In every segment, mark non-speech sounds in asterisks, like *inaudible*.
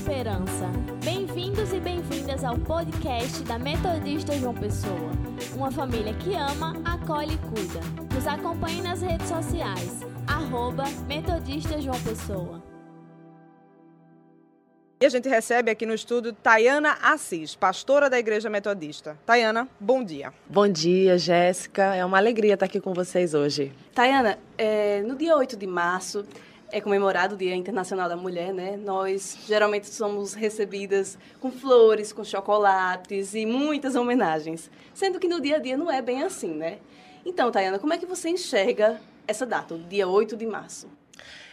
esperança. Bem-vindos e bem-vindas ao podcast da Metodista João Pessoa. Uma família que ama, acolhe e cuida. Nos acompanhe nas redes sociais. Arroba Metodista João Pessoa. E a gente recebe aqui no estúdio Tayana Assis, pastora da Igreja Metodista. Tayana, bom dia. Bom dia, Jéssica. É uma alegria estar aqui com vocês hoje. Tayana, é, no dia 8 de março é comemorado o Dia Internacional da Mulher, né? Nós geralmente somos recebidas com flores, com chocolates e muitas homenagens. Sendo que no dia a dia não é bem assim, né? Então, Tayana, como é que você enxerga essa data, o dia 8 de março?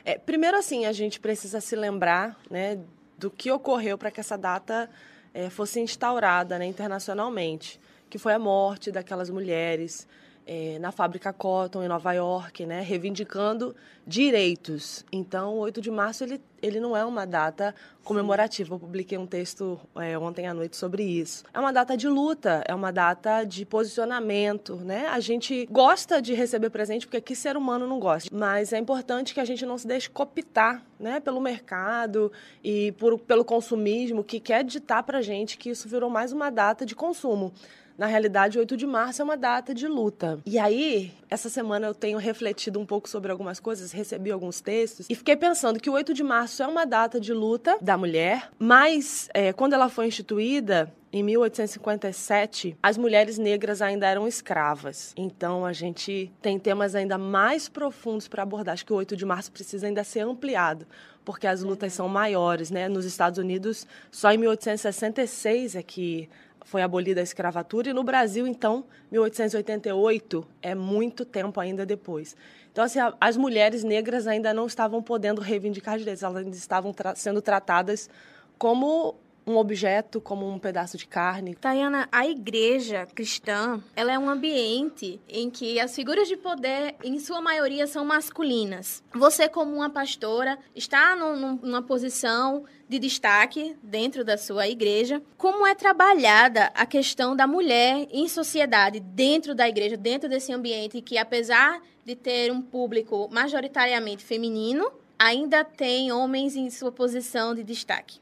É, primeiro, assim, a gente precisa se lembrar, né, do que ocorreu para que essa data é, fosse instaurada né, internacionalmente, que foi a morte daquelas mulheres é, na fábrica Cotton em Nova York, né, reivindicando direitos. Então, o 8 de março ele, ele não é uma data comemorativa. Eu publiquei um texto é, ontem à noite sobre isso. É uma data de luta, é uma data de posicionamento. Né? A gente gosta de receber presente porque aqui ser humano não gosta, mas é importante que a gente não se deixe cooptar né, pelo mercado e por, pelo consumismo que quer ditar para gente que isso virou mais uma data de consumo. Na realidade, 8 de março é uma data de luta. E aí, essa semana eu tenho refletido um pouco sobre algumas coisas, recebi alguns textos e fiquei pensando que o 8 de março é uma data de luta da mulher, mas é, quando ela foi instituída, em 1857, as mulheres negras ainda eram escravas. Então a gente tem temas ainda mais profundos para abordar. Acho que o 8 de março precisa ainda ser ampliado, porque as lutas são maiores, né? Nos Estados Unidos, só em 1866 é que foi abolida a escravatura e no Brasil, então, 1888 é muito tempo ainda depois. Então, assim, as mulheres negras ainda não estavam podendo reivindicar direitos, elas ainda estavam tra sendo tratadas como um objeto como um pedaço de carne. Tayana, a igreja cristã, ela é um ambiente em que as figuras de poder, em sua maioria, são masculinas. Você, como uma pastora, está num, numa posição de destaque dentro da sua igreja. Como é trabalhada a questão da mulher em sociedade, dentro da igreja, dentro desse ambiente que, apesar de ter um público majoritariamente feminino, ainda tem homens em sua posição de destaque?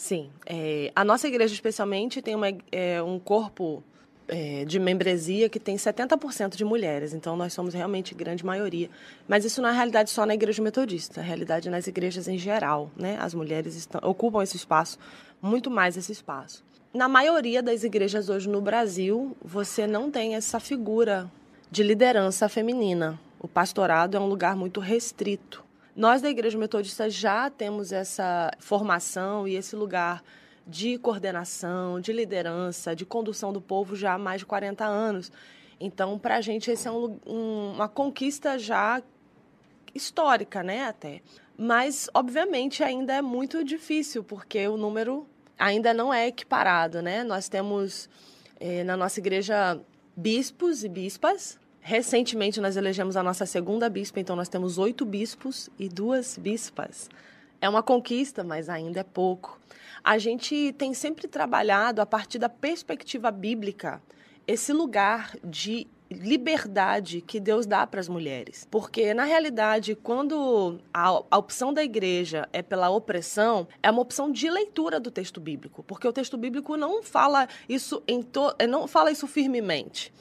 Sim. É, a nossa igreja, especialmente, tem uma, é, um corpo é, de membresia que tem 70% de mulheres, então nós somos realmente grande maioria. Mas isso não é realidade só na igreja metodista, é realidade nas igrejas em geral. Né? As mulheres estão, ocupam esse espaço, muito mais esse espaço. Na maioria das igrejas hoje no Brasil, você não tem essa figura de liderança feminina. O pastorado é um lugar muito restrito. Nós da Igreja Metodista já temos essa formação e esse lugar de coordenação, de liderança, de condução do povo já há mais de 40 anos. Então, para a gente, esse é um, um, uma conquista já histórica, né, até. Mas, obviamente, ainda é muito difícil, porque o número ainda não é equiparado, né? Nós temos eh, na nossa igreja bispos e bispas, Recentemente, nós elegemos a nossa segunda bispa, então nós temos oito bispos e duas bispas. É uma conquista, mas ainda é pouco. A gente tem sempre trabalhado a partir da perspectiva bíblica esse lugar de liberdade que Deus dá para as mulheres. Porque, na realidade, quando a, a, opção da igreja é pela opressão, é uma opção de leitura do texto bíblico. Porque o texto bíblico não fala isso, em to, não fala isso firmemente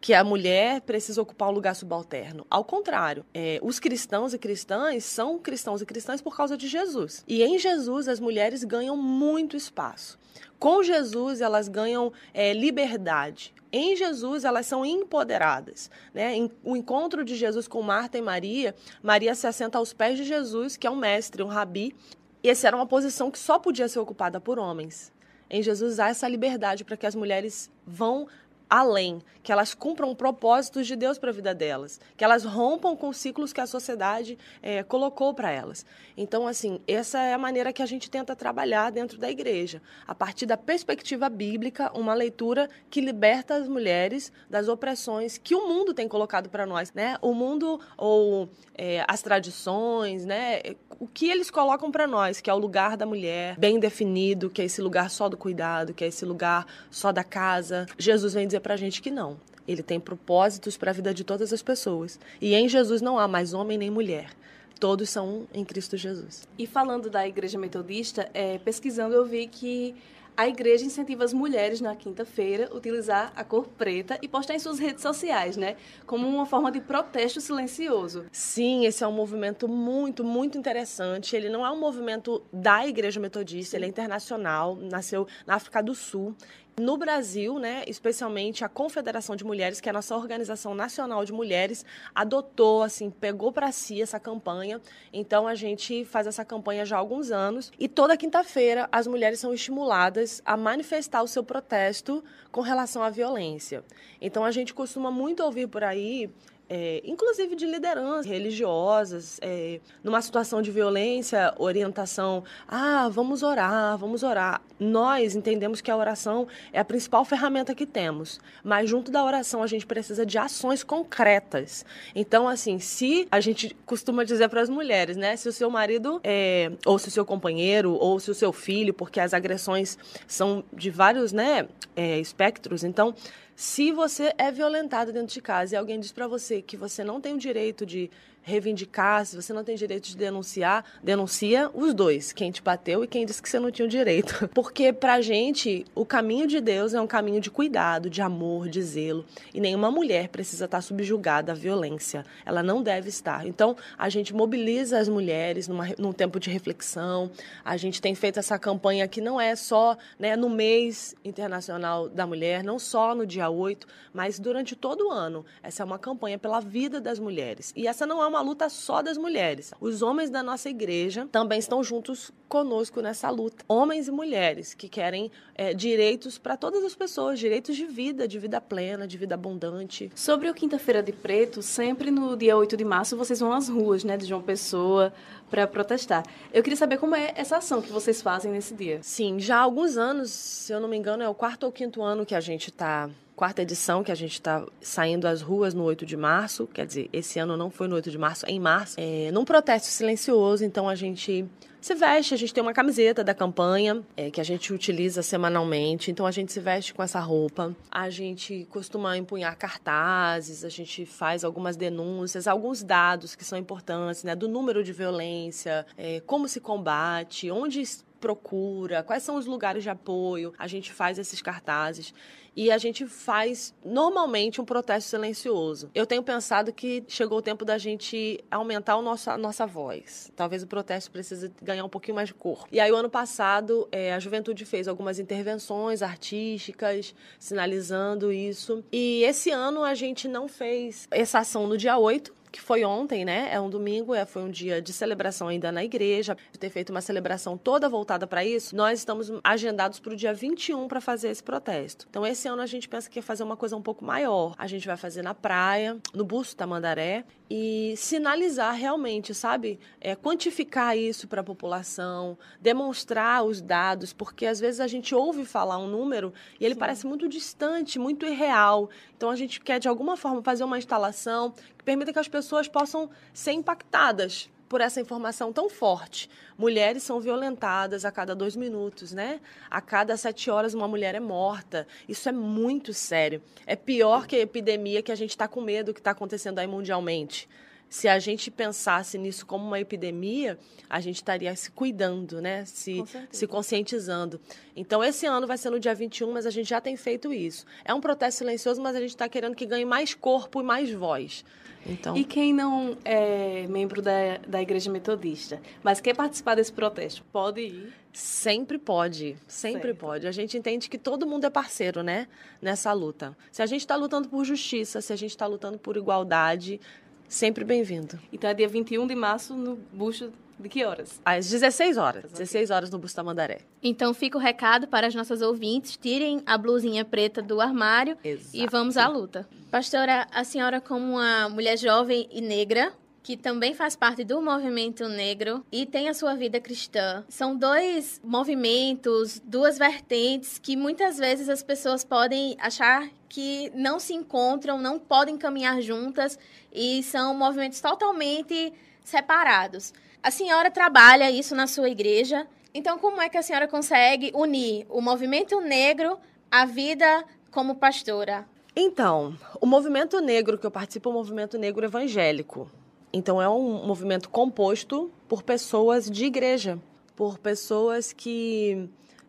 que a mulher precisa ocupar um lugar subalterno. Ao contrário, é, os cristãos e cristãs são cristãos e cristãs por causa de Jesus. E em Jesus as mulheres ganham muito espaço. Com Jesus elas ganham é, liberdade. Em Jesus elas são empoderadas. Né? O encontro de Jesus com Marta e Maria, Maria se assenta aos pés de Jesus, que é um mestre, um rabi. E essa era uma posição que só podia ser ocupada por homens. Em Jesus há essa liberdade para que as mulheres vão além, que elas cumpram propósitos de Deus para a vida delas, que elas rompam com ciclos que a sociedade é, colocou para elas. Então, assim, essa é a maneira que a gente tenta trabalhar dentro da igreja, a partir da perspectiva bíblica, uma leitura que liberta as mulheres das opressões que o mundo tem colocado para nós, né? O mundo ou é, as tradições, né? O que eles colocam para nós, que é o lugar da mulher bem definido, que é esse lugar só do cuidado, que é esse lugar só da casa. Jesus vem dizer dizer para a gente que não. Ele tem propósitos para a vida de todas as pessoas. E em Jesus não há mais homem nem mulher. todos são um em Cristo Jesus. E falando da Igreja Metodista, é, pesquisando eu vi que a igreja incentiva as mulheres na quinta-feira a utilizar a cor preta e postar em suas redes sociais, né? Como uma forma de protesto silencioso. Sim, esse é um movimento muito, muito interessante. Ele não é um movimento da Igreja Metodista, ele é internacional, nasceu na África do Sul. No Brasil, né, especialmente a Confederação de Mulheres, que é a nossa organização nacional de mulheres, adotou, assim, pegou para si essa campanha. Então a gente faz essa campanha já há alguns anos e toda quinta-feira as mulheres são estimuladas a manifestar o seu protesto com relação à violência. Então a gente costuma muito ouvir por aí é, inclusive de lideranças religiosas, é, numa situação de violência, orientação, ah, vamos orar, vamos orar. Nós entendemos que a oração é a principal ferramenta que temos, mas junto da oração a gente precisa de ações concretas. Então, assim, se a gente costuma dizer para as mulheres, né, se o seu marido, é, ou se o seu companheiro, ou se o seu filho, porque as agressões são de vários, né, é, espectros, então se você é violentado dentro de casa e alguém diz para você que você não tem o direito de reivindicar, se você não tem direito de denunciar, denuncia os dois, quem te bateu e quem disse que você não tinha o direito. *laughs* Porque pra gente, o caminho de Deus é um caminho de cuidado, de amor, de zelo, e nenhuma mulher precisa estar subjugada à violência. Ela não deve estar. Então, a gente mobiliza as mulheres numa, num tempo de reflexão. A gente tem feito essa campanha que não é só né, no mês internacional da mulher, não só no dia 8, mas durante todo o ano. Essa é uma campanha pela vida das mulheres. E essa não é uma uma luta só das mulheres. Os homens da nossa igreja também estão juntos conosco nessa luta. Homens e mulheres que querem é, direitos para todas as pessoas, direitos de vida, de vida plena, de vida abundante. Sobre o Quinta-feira de Preto, sempre no dia 8 de março vocês vão às ruas né, de João Pessoa para protestar. Eu queria saber como é essa ação que vocês fazem nesse dia. Sim, já há alguns anos, se eu não me engano, é o quarto ou quinto ano que a gente está quarta edição, que a gente está saindo às ruas no 8 de março. Quer dizer, esse ano não foi no 8 de março, é em março. É, num protesto silencioso, então a gente se veste, a gente tem uma camiseta da campanha é, que a gente utiliza semanalmente, então a gente se veste com essa roupa. A gente costuma empunhar cartazes, a gente faz algumas denúncias, alguns dados que são importantes, né, do número de violência, é, como se combate, onde procura, quais são os lugares de apoio. A gente faz esses cartazes e a gente faz normalmente um protesto silencioso. Eu tenho pensado que chegou o tempo da gente aumentar o nosso, a nossa voz. Talvez o protesto precise ganhar um pouquinho mais de corpo. E aí, o ano passado, é, a juventude fez algumas intervenções artísticas, sinalizando isso. E esse ano a gente não fez essa ação no dia 8, que foi ontem, né? É um domingo, é, foi um dia de celebração ainda na igreja. Ter feito uma celebração toda voltada para isso, nós estamos agendados para o dia 21 para fazer esse protesto. Então, esse ano a gente pensa que ia fazer uma coisa um pouco maior. A gente vai fazer na praia, no Busto Tamandaré, e sinalizar realmente, sabe? É, quantificar isso para a população, demonstrar os dados, porque às vezes a gente ouve falar um número e ele Sim. parece muito distante, muito irreal. Então a gente quer de alguma forma fazer uma instalação permita que as pessoas possam ser impactadas por essa informação tão forte. Mulheres são violentadas a cada dois minutos, né? A cada sete horas uma mulher é morta. Isso é muito sério. É pior que a epidemia que a gente está com medo que está acontecendo aí mundialmente. Se a gente pensasse nisso como uma epidemia, a gente estaria se cuidando, né? Se, se conscientizando. Então, esse ano vai ser no dia 21, mas a gente já tem feito isso. É um protesto silencioso, mas a gente está querendo que ganhe mais corpo e mais voz. Então... E quem não é membro da, da Igreja Metodista, mas quer participar desse protesto, pode ir? Sempre pode, sempre certo. pode. A gente entende que todo mundo é parceiro, né? Nessa luta. Se a gente está lutando por justiça, se a gente está lutando por igualdade, sempre bem-vindo. Então é dia 21 de março no busto de que horas? Às 16 horas. 16 horas no Bustamandaré. Então fica o recado para as nossas ouvintes: tirem a blusinha preta do armário Exato. e vamos à luta. Pastora, a senhora, como uma mulher jovem e negra, que também faz parte do movimento negro e tem a sua vida cristã. São dois movimentos, duas vertentes que muitas vezes as pessoas podem achar que não se encontram, não podem caminhar juntas e são movimentos totalmente separados. A senhora trabalha isso na sua igreja. Então, como é que a senhora consegue unir o movimento negro à vida como pastora? Então, o movimento negro que eu participo é o movimento negro evangélico. Então é um movimento composto por pessoas de igreja, por pessoas que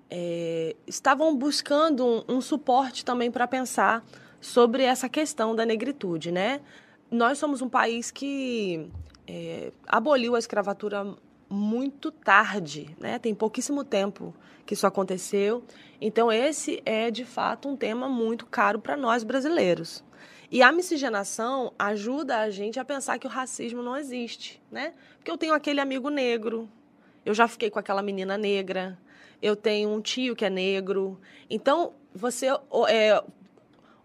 é, estavam buscando um, um suporte também para pensar sobre essa questão da negritude, né? Nós somos um país que é, aboliu a escravatura muito tarde, né? Tem pouquíssimo tempo que isso aconteceu. Então esse é de fato um tema muito caro para nós brasileiros. E a miscigenação ajuda a gente a pensar que o racismo não existe, né? Porque eu tenho aquele amigo negro, eu já fiquei com aquela menina negra, eu tenho um tio que é negro. Então, você é,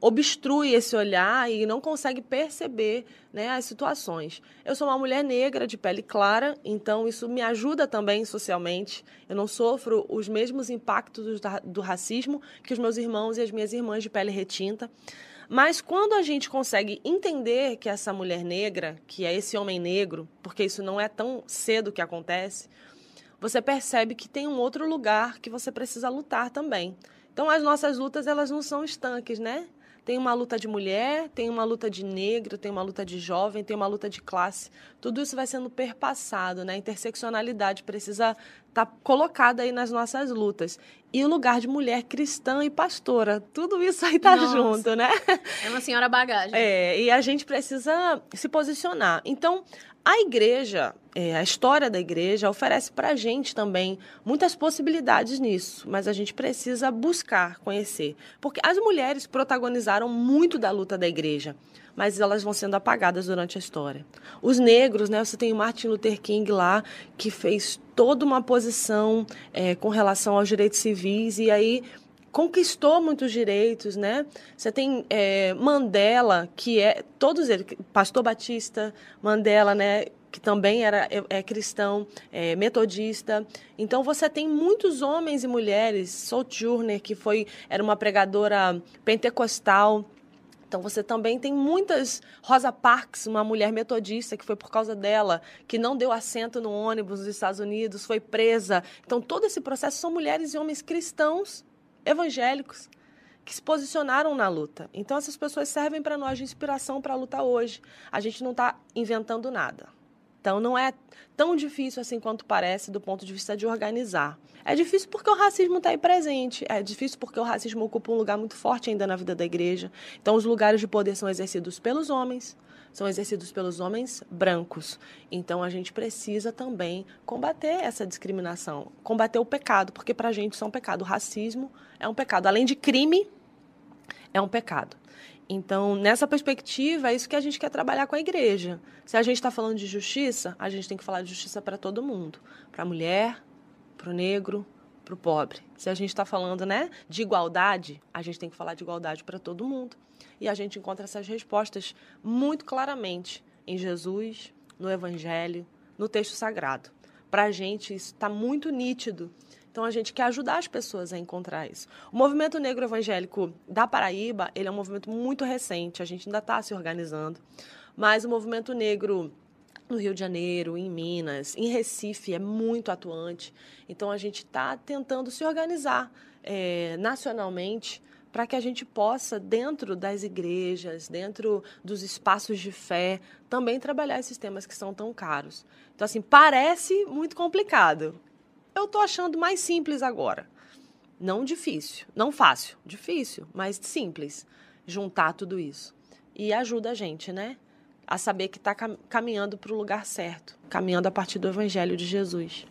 obstrui esse olhar e não consegue perceber né, as situações. Eu sou uma mulher negra de pele clara, então isso me ajuda também socialmente. Eu não sofro os mesmos impactos do, do racismo que os meus irmãos e as minhas irmãs de pele retinta. Mas quando a gente consegue entender que essa mulher negra, que é esse homem negro, porque isso não é tão cedo que acontece, você percebe que tem um outro lugar que você precisa lutar também. Então as nossas lutas elas não são estanques, né? Tem uma luta de mulher, tem uma luta de negro, tem uma luta de jovem, tem uma luta de classe. Tudo isso vai sendo perpassado, né? A interseccionalidade precisa estar tá colocada aí nas nossas lutas. E o lugar de mulher cristã e pastora, tudo isso aí tá Nossa. junto, né? É uma senhora bagagem. É, e a gente precisa se posicionar. Então, a igreja, é, a história da igreja, oferece para a gente também muitas possibilidades nisso, mas a gente precisa buscar conhecer. Porque as mulheres protagonizaram muito da luta da igreja, mas elas vão sendo apagadas durante a história. Os negros, né, você tem o Martin Luther King lá, que fez toda uma posição é, com relação aos direitos civis, e aí conquistou muitos direitos, né? Você tem é, Mandela, que é todos eles, Pastor Batista, Mandela, né? Que também era é, é cristão, é, metodista. Então você tem muitos homens e mulheres. Sojourner, que foi era uma pregadora pentecostal. Então você também tem muitas Rosa Parks, uma mulher metodista que foi por causa dela que não deu assento no ônibus nos Estados Unidos, foi presa. Então todo esse processo são mulheres e homens cristãos evangélicos que se posicionaram na luta. Então, essas pessoas servem para nós de inspiração para a luta hoje. A gente não está inventando nada. Então, não é tão difícil assim quanto parece do ponto de vista de organizar. É difícil porque o racismo está aí presente. É difícil porque o racismo ocupa um lugar muito forte ainda na vida da igreja. Então, os lugares de poder são exercidos pelos homens, são exercidos pelos homens brancos. Então a gente precisa também combater essa discriminação, combater o pecado, porque para a gente isso é um pecado. O racismo é um pecado. Além de crime, é um pecado. Então, nessa perspectiva, é isso que a gente quer trabalhar com a igreja. Se a gente está falando de justiça, a gente tem que falar de justiça para todo mundo: para a mulher, para o negro, para o pobre. Se a gente está falando né, de igualdade, a gente tem que falar de igualdade para todo mundo. E a gente encontra essas respostas muito claramente em Jesus, no Evangelho, no texto sagrado. Para a gente, isso está muito nítido. Então, a gente quer ajudar as pessoas a encontrar isso. O movimento negro evangélico da Paraíba, ele é um movimento muito recente, a gente ainda está se organizando. Mas o movimento negro no Rio de Janeiro, em Minas, em Recife é muito atuante. Então a gente está tentando se organizar é, nacionalmente para que a gente possa, dentro das igrejas, dentro dos espaços de fé, também trabalhar esses temas que são tão caros. Então, assim, parece muito complicado. Eu estou achando mais simples agora. Não difícil, não fácil, difícil, mas simples. Juntar tudo isso. E ajuda a gente, né? A saber que está caminhando para o lugar certo, caminhando a partir do Evangelho de Jesus.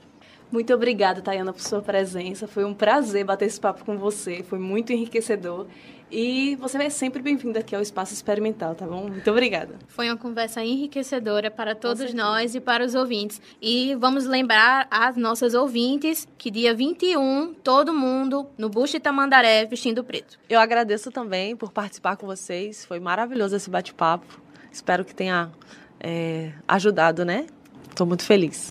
Muito obrigada, Tayana, por sua presença. Foi um prazer bater esse papo com você. Foi muito enriquecedor. E você é sempre bem-vinda aqui ao Espaço Experimental, tá bom? Muito obrigada. Foi uma conversa enriquecedora para todos nós e para os ouvintes. E vamos lembrar às nossas ouvintes que dia 21, todo mundo no Busto Tamandaré vestindo preto. Eu agradeço também por participar com vocês. Foi maravilhoso esse bate-papo. Espero que tenha é, ajudado, né? Estou muito feliz.